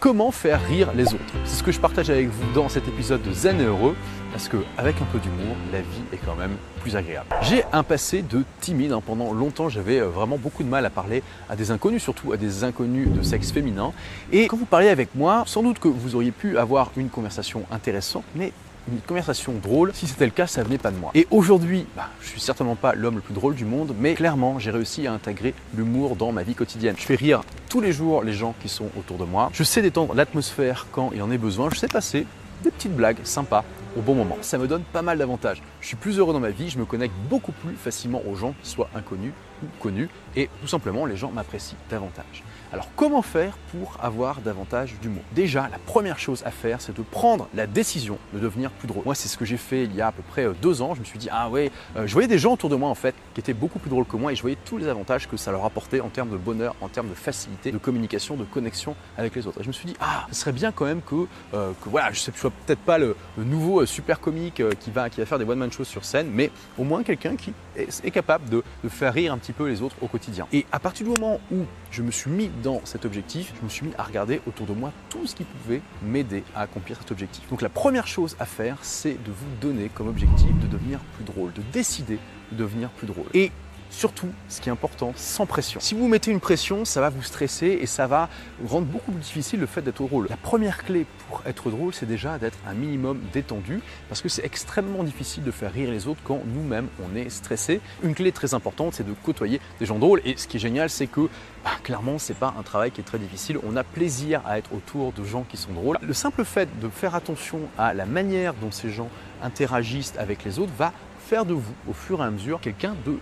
Comment faire rire les autres C'est ce que je partage avec vous dans cet épisode de Zen et Heureux, parce qu'avec un peu d'humour, la vie est quand même plus agréable. J'ai un passé de timide. Hein. Pendant longtemps, j'avais euh, vraiment beaucoup de mal à parler à des inconnus, surtout à des inconnus de sexe féminin. Et quand vous parlez avec moi, sans doute que vous auriez pu avoir une conversation intéressante, mais une conversation drôle. Si c'était le cas, ça venait pas de moi. Et aujourd'hui, bah, je suis certainement pas l'homme le plus drôle du monde, mais clairement, j'ai réussi à intégrer l'humour dans ma vie quotidienne. Je fais rire tous les jours les gens qui sont autour de moi. Je sais détendre l'atmosphère quand il en est besoin. Je sais passer des petites blagues sympas au bon moment. Ça me donne pas mal d'avantages. Je suis plus heureux dans ma vie, je me connecte beaucoup plus facilement aux gens, qui soient inconnus ou connus, et tout simplement les gens m'apprécient davantage. Alors comment faire pour avoir davantage d'humour? Déjà, la première chose à faire, c'est de prendre la décision de devenir plus drôle. Moi, c'est ce que j'ai fait il y a à peu près euh, deux ans. Je me suis dit, ah ouais, euh, je voyais des gens autour de moi en fait qui étaient beaucoup plus drôles que moi et je voyais tous les avantages que ça leur apportait en termes de bonheur, en termes de facilité, de communication, de connexion avec les autres. Et je me suis dit, ah, ce serait bien quand même que, euh, que voilà, je ne sois peut-être pas le, nouveau super comique qui, va, qui va faire des one-man shows sur scène, mais au moins quelqu'un qui est, capable de, de faire rire un petit peu les autres au quotidien. Et à partir du moment où je me suis mis dans cet objectif, je me suis mis à regarder autour de moi tout ce qui pouvait m'aider à accomplir cet objectif. Donc la première chose à faire, c'est de vous donner comme objectif de devenir plus drôle, de décider de devenir plus drôle. Et Surtout, ce qui est important, sans pression. Si vous mettez une pression, ça va vous stresser et ça va rendre beaucoup plus difficile le fait d'être drôle. La première clé pour être drôle, c'est déjà d'être un minimum détendu parce que c'est extrêmement difficile de faire rire les autres quand nous-mêmes on est stressé. Une clé très importante, c'est de côtoyer des gens drôles et ce qui est génial, c'est que bah, clairement, c'est pas un travail qui est très difficile. On a plaisir à être autour de gens qui sont drôles. Le simple fait de faire attention à la manière dont ces gens interagissent avec les autres va faire de vous, au fur et à mesure, quelqu'un de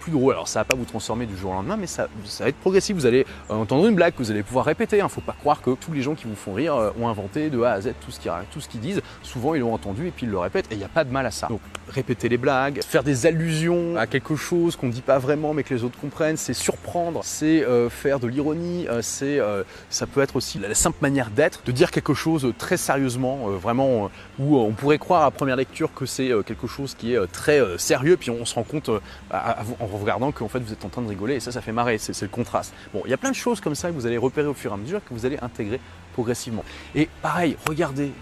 plus drôle. Alors ça va pas vous transformer du jour au lendemain, mais ça, va être progressif. Vous allez euh, entendre une blague que vous allez pouvoir répéter. Hein. faut pas croire que tous les gens qui vous font rire euh, ont inventé de A à Z tout ce qu'ils tout ce qu'ils disent. Souvent ils l'ont entendu et puis ils le répètent et il n'y a pas de mal à ça. Répéter les blagues, faire des allusions à quelque chose qu'on ne dit pas vraiment mais que les autres comprennent, c'est surprendre, c'est euh, faire de l'ironie, c'est ça peut être aussi la simple manière d'être, de dire quelque chose très sérieusement, vraiment où on pourrait croire à première lecture que c'est quelque chose qui est très sérieux, puis on se rend compte en en regardant qu'en fait vous êtes en train de rigoler et ça, ça fait marrer, c'est le contraste. Bon, il y a plein de choses comme ça que vous allez repérer au fur et à mesure que vous allez intégrer progressivement. Et pareil, regardez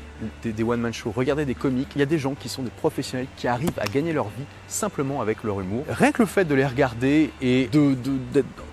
des, one-man shows, regardez des comiques, il y a des gens qui sont des professionnels qui arrivent à gagner leur vie simplement avec leur humour. Rien que le fait de les regarder et de,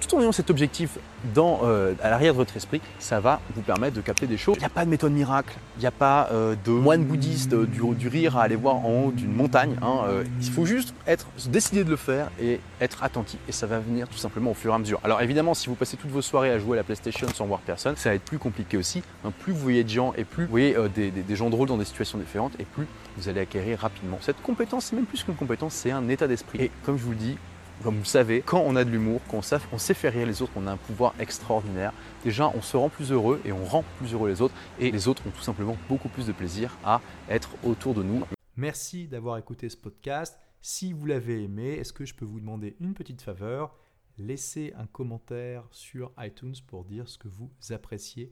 tout en ayant cet objectif euh, à l'arrière de votre esprit, ça va vous permettre de capter des choses. Il n'y a pas de méthode miracle, il n'y a pas euh, de moine bouddhiste euh, du, rire à aller voir en haut d'une montagne. Hein, il faut juste être, décider de le faire et être attentif et ça va venir tout simplement au fur et à mesure. Alors évidemment, si vous passez toutes vos soirées à jouer à la PlayStation sans voir personne, ça va être plus compliqué aussi. Hein, plus vous voyez de gens et plus vous voyez des, des gens drôles dans des situations différentes et plus vous allez acquérir rapidement. Cette compétence, c'est même plus qu'une compétence, c'est un état d'esprit. Et comme je vous le dis, comme vous savez, quand on a de l'humour, quand on sait, faire rire les autres, on a un pouvoir extraordinaire. Déjà, on se rend plus heureux et on rend plus heureux les autres. Et les autres ont tout simplement beaucoup plus de plaisir à être autour de nous. Merci d'avoir écouté ce podcast. Si vous l'avez aimé, est-ce que je peux vous demander une petite faveur? Laissez un commentaire sur iTunes pour dire ce que vous appréciez